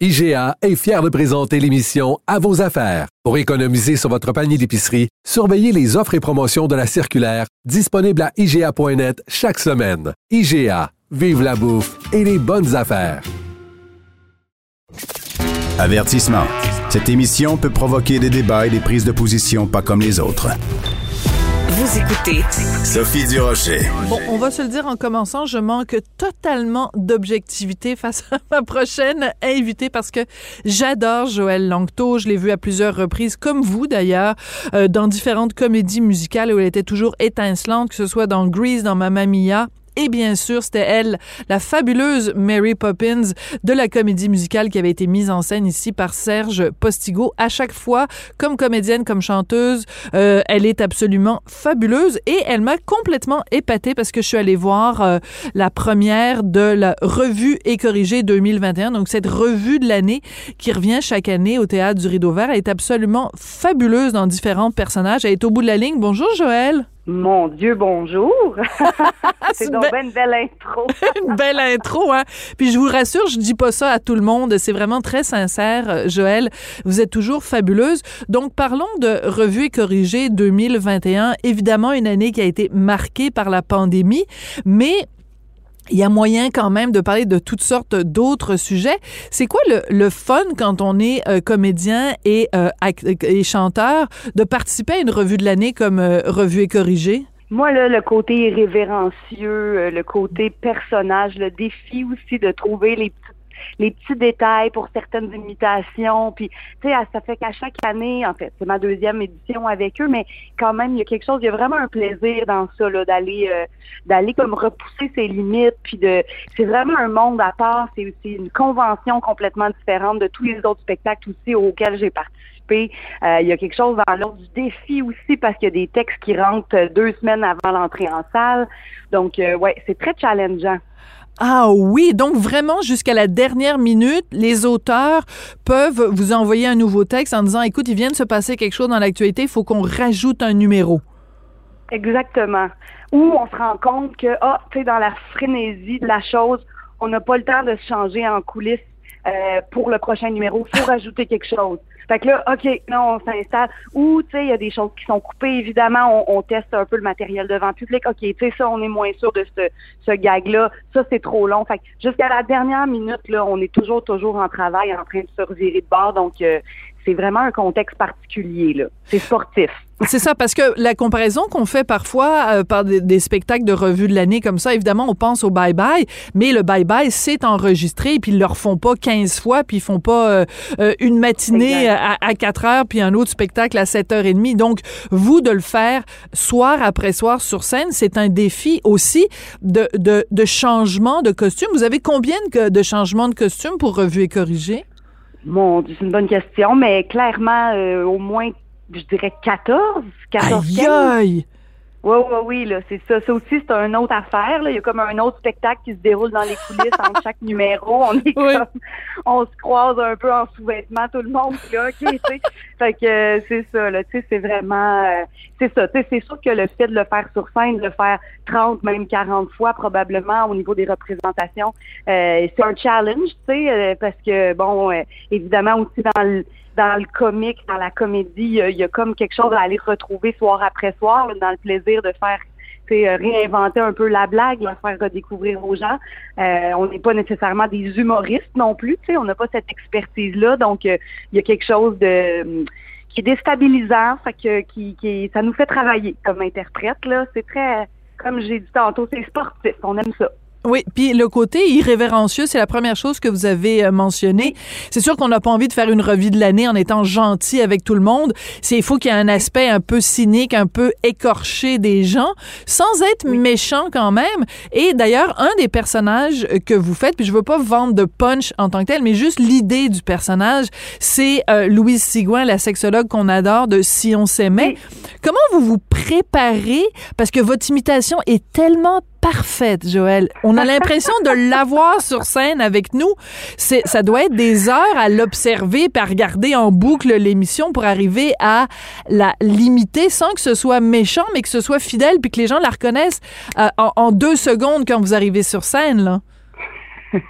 IGA est fier de présenter l'émission À vos affaires. Pour économiser sur votre panier d'épicerie, surveillez les offres et promotions de la circulaire disponible à IGA.net chaque semaine. IGA, vive la bouffe et les bonnes affaires. Avertissement. Cette émission peut provoquer des débats et des prises de position pas comme les autres. Vous écoutez Sophie Durocher. Bon, on va se le dire en commençant, je manque totalement d'objectivité face à ma prochaine invitée parce que j'adore Joël Langto. Je l'ai vue à plusieurs reprises, comme vous d'ailleurs, euh, dans différentes comédies musicales où elle était toujours étincelante, que ce soit dans Grease, dans Mamma Mia et bien sûr, c'était elle, la fabuleuse Mary Poppins de la comédie musicale qui avait été mise en scène ici par Serge Postigo. À chaque fois, comme comédienne, comme chanteuse, euh, elle est absolument fabuleuse et elle m'a complètement épatée parce que je suis allée voir euh, la première de la revue et corrigée 2021. Donc, cette revue de l'année qui revient chaque année au Théâtre du Rideau Vert. Elle est absolument fabuleuse dans différents personnages. Elle est au bout de la ligne. Bonjour, Joël. Mon Dieu, bonjour! c'est donc une belle intro. une belle intro, hein? Puis je vous rassure, je dis pas ça à tout le monde. C'est vraiment très sincère, euh, Joël. Vous êtes toujours fabuleuse. Donc, parlons de Revue et corrigée 2021. Évidemment, une année qui a été marquée par la pandémie, mais il y a moyen quand même de parler de toutes sortes d'autres sujets. C'est quoi le, le, fun quand on est euh, comédien et, euh, et, chanteur de participer à une revue de l'année comme euh, Revue et corrigée? Moi, là, le côté révérencieux, le côté personnage, le défi aussi de trouver les les petits détails pour certaines imitations. Puis, tu sais, ça fait qu'à chaque année, en fait, c'est ma deuxième édition avec eux, mais quand même, il y a quelque chose, il y a vraiment un plaisir dans ça, là, d'aller, euh, d'aller comme repousser ses limites. Puis de, c'est vraiment un monde à part. C'est aussi une convention complètement différente de tous les autres spectacles aussi auxquels j'ai participé. Euh, il y a quelque chose dans l'ordre du défi aussi parce qu'il y a des textes qui rentrent deux semaines avant l'entrée en salle. Donc, euh, ouais, c'est très challengeant. Ah oui, donc vraiment jusqu'à la dernière minute, les auteurs peuvent vous envoyer un nouveau texte en disant écoute, il vient de se passer quelque chose dans l'actualité, il faut qu'on rajoute un numéro. Exactement. Ou on se rend compte que ah, tu sais dans la frénésie de la chose, on n'a pas le temps de se changer en coulisses euh, pour le prochain numéro, il faut rajouter quelque chose. Fait que là, OK, là, on s'installe. Ou, tu sais, il y a des choses qui sont coupées. Évidemment, on, teste un peu le matériel devant le public. OK, tu sais, ça, on est moins sûr de ce, ce gag-là. Ça, c'est trop long. Fait que jusqu'à la dernière minute, là, on est toujours, toujours en travail, en train de se revirer de bord. Donc, euh, c'est vraiment un contexte particulier, là. C'est sportif. C'est ça, parce que la comparaison qu'on fait parfois euh, par des, spectacles de revue de l'année comme ça, évidemment, on pense au bye-bye, mais le bye-bye, c'est enregistré, puis ils le refont pas 15 fois, puis ils font pas euh, euh, une matinée à, à, 4 heures, puis un autre spectacle à 7 heures et demie. Donc, vous, de le faire soir après soir sur scène, c'est un défi aussi de, de, de changement de costume. Vous avez combien de, de changements de costume pour revue et corriger? Mon Dieu, c'est une bonne question, mais clairement, au moins je dirais 14, 14 aïe, aïe. Oui, oui, oui, là, c'est ça. Ça aussi, c'est une autre affaire. Là. Il y a comme un autre spectacle qui se déroule dans les coulisses entre chaque numéro. On est comme, on se croise un peu en sous-vêtements, tout le monde. Là, OK, tu sais. Fait que euh, c'est ça, là, tu sais, c'est vraiment, euh, c'est ça. Tu sais, c'est sûr que le fait de le faire sur scène, de le faire 30, même 40 fois probablement au niveau des représentations, euh, c'est un challenge, tu sais, parce que, bon, évidemment aussi dans le dans le comique, dans la comédie, il y, a comme quelque chose à aller retrouver soir après soir, dans le plaisir de faire c'est réinventer un peu la blague, la faire redécouvrir aux gens. Euh, on n'est pas nécessairement des humoristes non plus, on n'a pas cette expertise-là, donc euh, il y a quelque chose de qui est déstabilisant, fait que qui, qui ça nous fait travailler comme interprète là. C'est très, comme j'ai dit tantôt, c'est sportif, on aime ça. Oui, puis le côté irrévérencieux, c'est la première chose que vous avez euh, mentionné. C'est sûr qu'on n'a pas envie de faire une revue de l'année en étant gentil avec tout le monde. C'est il faut qu'il y ait un aspect un peu cynique, un peu écorché des gens, sans être méchant quand même. Et d'ailleurs, un des personnages que vous faites, puis je veux pas vendre de punch en tant que tel, mais juste l'idée du personnage, c'est euh, Louise Sigouin, la sexologue qu'on adore de Si on s'aimait. Comment vous vous préparez? Parce que votre imitation est tellement parfaite, Joël. On a l'impression de l'avoir sur scène avec nous. C'est, ça doit être des heures à l'observer, puis à regarder en boucle l'émission pour arriver à la limiter sans que ce soit méchant, mais que ce soit fidèle, puis que les gens la reconnaissent euh, en, deux secondes quand vous arrivez sur scène, là.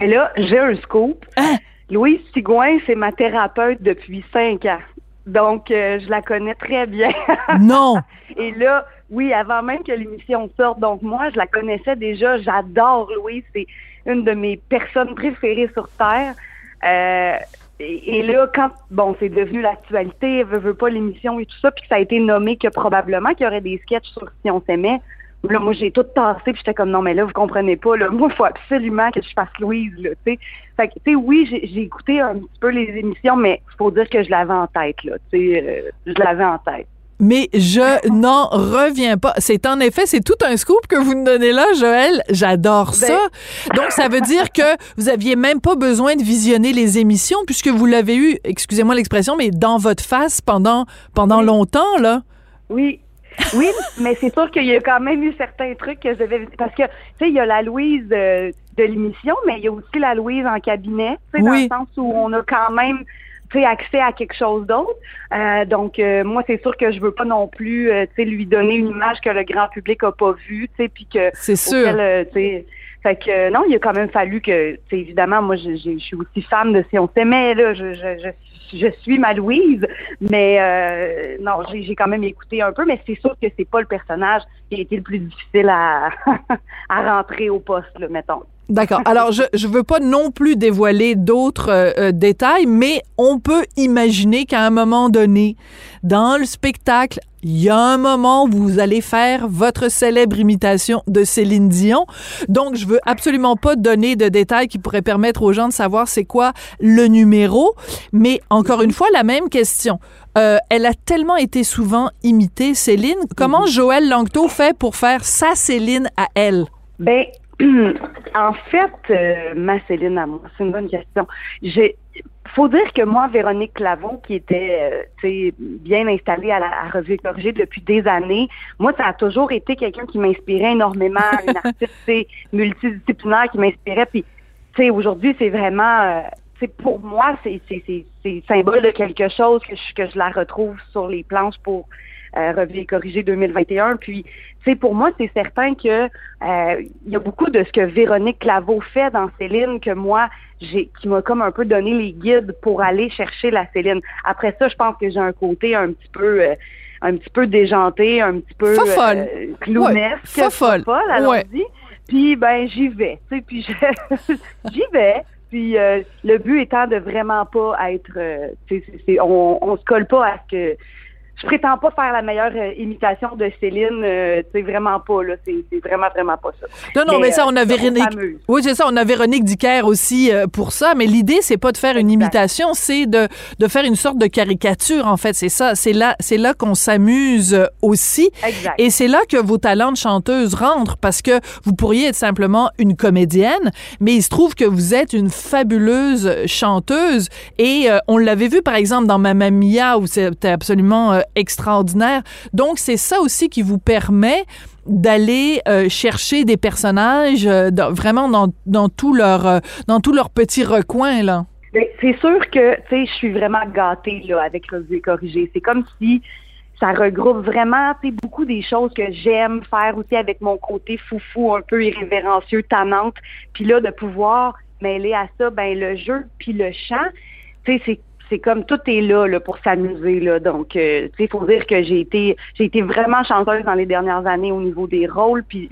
mais là, j'ai un scoop. Hein? Louise Sigouin, c'est ma thérapeute depuis cinq ans. Donc, euh, je la connais très bien. non. Et là, oui, avant même que l'émission sorte. Donc, moi, je la connaissais déjà. J'adore Louise. C'est une de mes personnes préférées sur Terre. Euh, et, là, quand, bon, c'est devenu l'actualité, veut, veut pas l'émission et tout ça, puis que ça a été nommé que probablement qu'il y aurait des sketchs sur Si on s'aimait, Là, moi, j'ai tout tassé, puis j'étais comme, non, mais là, vous comprenez pas, là, moi, il faut absolument que je fasse Louise, là, tu sais. Fait que, tu sais, oui, j'ai écouté un petit peu les émissions, mais faut dire que je l'avais en tête, là, tu sais, euh, je l'avais en tête. Mais je n'en reviens pas. C'est en effet, c'est tout un scoop que vous nous donnez là, Joël. J'adore ben ça. Donc, ça veut dire que vous aviez même pas besoin de visionner les émissions puisque vous l'avez eu, excusez-moi l'expression, mais dans votre face pendant, pendant longtemps, là. Oui, oui, mais c'est sûr qu'il y a quand même eu certains trucs que je devais... Parce que, tu sais, il y a la Louise de, l'émission, mais il y a aussi la Louise en cabinet, tu sais, dans le sens où on a quand même accès à quelque chose d'autre. Euh, donc, euh, moi, c'est sûr que je veux pas non plus, euh, tu sais, lui donner une image que le grand public a pas vue, tu sais, puis que... C'est sûr. fait que non, il a quand même fallu que, évidemment, moi, je, je, suis aussi femme de si on s'aimait, là, je, je, je je suis ma Louise, mais euh, non, j'ai quand même écouté un peu, mais c'est sûr que c'est pas le personnage qui a été le plus difficile à, à rentrer au poste, là, mettons. D'accord. Alors, je ne veux pas non plus dévoiler d'autres euh, euh, détails, mais on peut imaginer qu'à un moment donné, dans le spectacle, il y a un moment où vous allez faire votre célèbre imitation de Céline Dion. Donc, je veux absolument pas donner de détails qui pourraient permettre aux gens de savoir c'est quoi le numéro. Mais encore une fois, la même question. Euh, elle a tellement été souvent imitée, Céline. Comment mhm. Joël Langto fait pour faire sa Céline à elle? Ben, en fait, euh, ma Céline à moi, c'est une bonne question. J'ai faut dire que moi, Véronique Clavon, qui était euh, bien installée à la à Revue Corrigée depuis des années, moi, ça a toujours été quelqu'un qui m'inspirait énormément, une artiste multidisciplinaire qui m'inspirait. Puis, aujourd'hui, c'est vraiment, euh, pour moi, c'est symbole de quelque chose que je, que je la retrouve sur les planches pour euh, Revue et corrigé 2021. Puis, tu pour moi, c'est certain que euh, il y a beaucoup de ce que Véronique Claveau fait dans Céline que moi, j'ai, qui m'a comme un peu donné les guides pour aller chercher la Céline. Après ça, je pense que j'ai un côté un petit peu euh, un petit peu déjanté, un petit peu euh, clownesque, ouais, folle. allons-y. Puis ben j'y vais, tu sais, puis j'y vais. Puis euh, le but étant de vraiment pas être, tu sais, on, on se colle pas à ce que je prétends pas faire la meilleure euh, imitation de Céline, euh, c'est vraiment pas là, c'est vraiment vraiment pas ça. Non non, mais, ça on a euh, Véronique. Oui, c'est ça, on a Véronique Dicker aussi pour ça, mais l'idée c'est pas de faire une imitation, c'est de, de faire une sorte de caricature en fait, c'est ça, c'est là c'est là qu'on s'amuse aussi exact. et c'est là que vos talents de chanteuse rentrent parce que vous pourriez être simplement une comédienne, mais il se trouve que vous êtes une fabuleuse chanteuse et on l'avait vu par exemple dans Mamma Mia où c'était absolument extraordinaire. Donc, c'est ça aussi qui vous permet d'aller euh, chercher des personnages euh, vraiment dans, dans tout leur euh, dans tout leur petit recoin là. Ben, c'est sûr que tu sais je suis vraiment gâtée là avec Revue corrigé. C'est comme si ça regroupe vraiment beaucoup des choses que j'aime faire aussi avec mon côté foufou un peu irrévérencieux, tannante. Puis là de pouvoir mêler à ça ben le jeu puis le chant, tu sais c'est c'est comme tout est là, là pour s'amuser là. Donc, euh, tu sais, faut dire que j'ai été, j'ai été vraiment chanteuse dans les dernières années au niveau des rôles, puis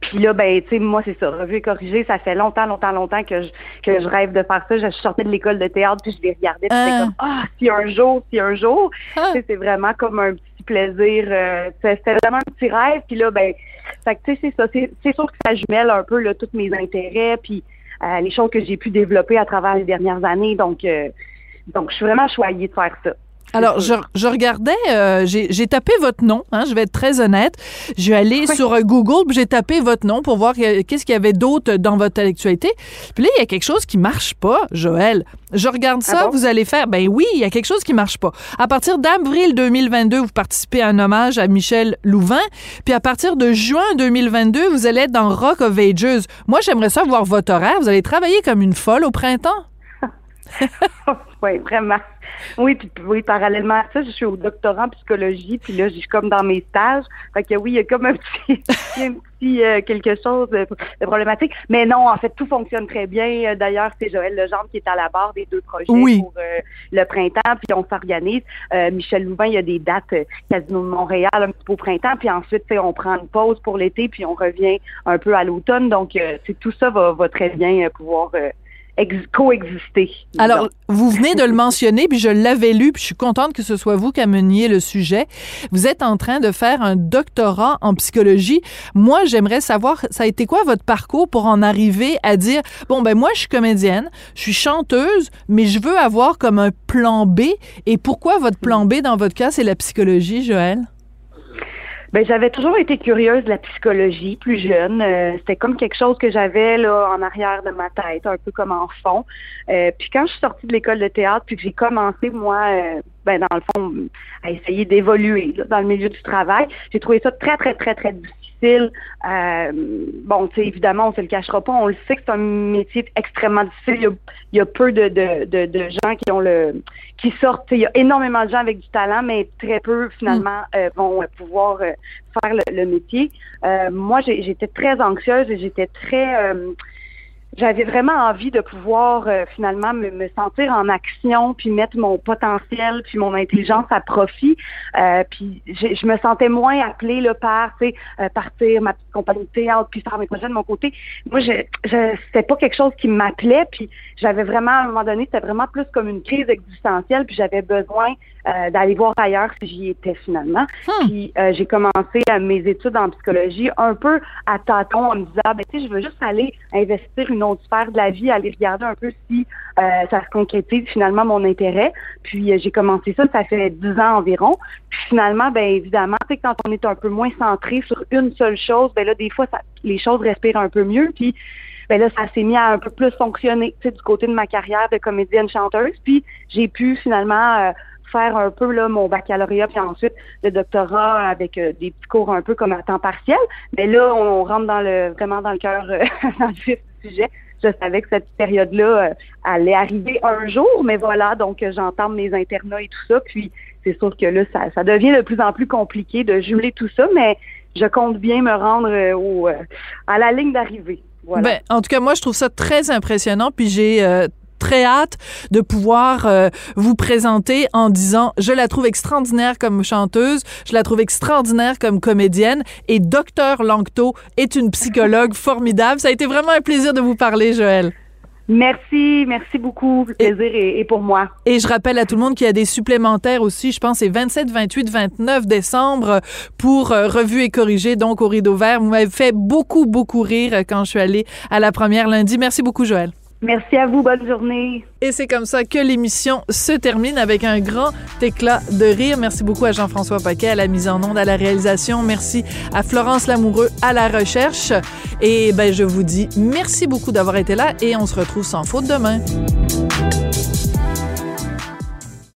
puis là, ben, tu sais, moi, c'est ça, revue et corrigé, ça fait longtemps, longtemps, longtemps que je, que je rêve de faire ça. Je sortais de l'école de théâtre, puis je les regardais, puis ah. comme, ah, si un jour, si un jour. Ah. c'est vraiment comme un petit plaisir. Euh, c'était vraiment un petit rêve, puis là, ben, Fait que, tu sais, c'est ça. C'est sûr que ça jumelle un peu là, tous mes intérêts, puis euh, les choses que j'ai pu développer à travers les dernières années. Donc, euh, donc je suis vraiment choyée de faire ça. Alors, je, je, regardais, euh, j'ai tapé votre nom, hein, je vais être très honnête. Je vais aller sur euh, Google, j'ai tapé votre nom pour voir qu'est-ce qu'il y avait d'autre dans votre actualité. Puis là, il y a quelque chose qui marche pas, Joël. Je regarde ça, ah vous allez faire, ben oui, il y a quelque chose qui marche pas. À partir d'avril 2022, vous participez à un hommage à Michel Louvain. Puis à partir de juin 2022, vous allez être dans Rock of Ages. Moi, j'aimerais ça voir votre horaire. Vous allez travailler comme une folle au printemps. oui, vraiment. Oui, puis oui, parallèlement à ça, je suis au doctorat en psychologie, puis là, je suis comme dans mes stages. Fait que oui, il y a comme un petit, un petit euh, quelque chose de, problématique. Mais non, en fait, tout fonctionne très bien. D'ailleurs, c'est Joël Legendre qui est à la barre des deux projets pour euh, le printemps, puis on s'organise. Euh, Michel Louvain, il y a des dates Casino de Montréal un petit peu au printemps, puis ensuite, on prend une pause pour l'été, puis on revient un peu à l'automne. Donc, c'est tout ça va, va très bien pouvoir coexister. Alors, vous venez de le mentionner, puis je l'avais lu, puis je suis contente que ce soit vous qui ameniez le sujet. Vous êtes en train de faire un doctorat en psychologie. Moi, j'aimerais savoir, ça a été quoi votre parcours pour en arriver à dire, bon, ben moi, je suis comédienne, je suis chanteuse, mais je veux avoir comme un plan B. Et pourquoi votre plan B, dans votre cas, c'est la psychologie, Joël? Ben j'avais toujours été curieuse de la psychologie plus jeune. Euh, c'était comme quelque chose que j'avais là en arrière de ma tête, un peu comme en fond. Euh, puis quand je suis sortie de l'école de théâtre, puis que j'ai commencé moi, euh, ben dans le fond, à essayer d'évoluer dans le milieu du travail, j'ai trouvé ça très très très très difficile euh, bon, tu sais, évidemment, on se le cachera pas. On le sait que c'est un métier extrêmement difficile. Il y a, peu de, de, de, gens qui ont le qui sortent. Il y a énormément de gens avec du talent, mais très peu finalement mm. euh, vont pouvoir euh, faire le, métier. moi, j'étais très anxieuse et j'étais très j'avais vraiment envie de pouvoir euh, finalement me, me, sentir en action, puis mettre mon potentiel, puis mon intelligence à profit. Euh, puis je me sentais moins appelée là, par, tu sais, euh, partir ma petite compagnie de théâtre, puis faire mes projets de mon côté. Moi, je, je c'était pas quelque chose qui m'appelait, puis j'avais vraiment, à un moment donné, c'était vraiment plus comme une crise existentielle, puis j'avais besoin euh, d'aller voir ailleurs si j'y étais finalement. Hmm. Puis euh, j'ai commencé mes études en psychologie un peu à tâtons en me disant, ben, tu sais, je veux juste aller investir une autre sphère de la vie, aller regarder un peu si euh, ça se concrétise finalement mon intérêt. Puis j'ai commencé ça, ça fait dix ans environ. Puis finalement, ben évidemment, tu sais, quand on est un peu moins centré sur une seule chose, ben là, des fois, ça, les choses respirent un peu mieux. Puis ben là, ça s'est mis à un peu plus fonctionner, tu sais, du côté de ma carrière de comédienne chanteuse. Puis j'ai pu finalement faire un peu là, mon baccalauréat, puis ensuite le doctorat avec euh, des petits cours un peu comme à temps partiel. Mais là, on, rentre dans le vraiment dans le cœur, euh, dans du sujet. Je savais que cette période-là euh, allait arriver un jour, mais voilà, donc j'entends mes internats et tout ça. Puis c'est sûr que là, ça, devient de plus en plus compliqué de jumeler tout ça, mais je compte bien me rendre au, à la ligne d'arrivée. Ben, en tout cas, moi, je trouve ça très impressionnant. Puis j'ai très hâte de pouvoir euh, vous présenter en disant je la trouve extraordinaire comme chanteuse, je la trouve extraordinaire comme comédienne et Docteur Langto est une psychologue formidable. Ça a été vraiment un plaisir de vous parler, Joël. Merci, merci beaucoup. Le plaisir est, pour moi. Et je rappelle à tout le monde qu'il y a des supplémentaires aussi. Je pense c'est 27, 28, 29 décembre pour euh, Revue et Corrigé, donc au Rideau Vert. Vous m'avez fait beaucoup, beaucoup rire quand je suis allée à la première lundi. Merci beaucoup, Joël. Merci à vous, bonne journée. Et c'est comme ça que l'émission se termine avec un grand éclat de rire. Merci beaucoup à Jean-François Paquet à la mise en onde, à la réalisation. Merci à Florence Lamoureux à la recherche. Et ben je vous dis merci beaucoup d'avoir été là et on se retrouve sans faute demain.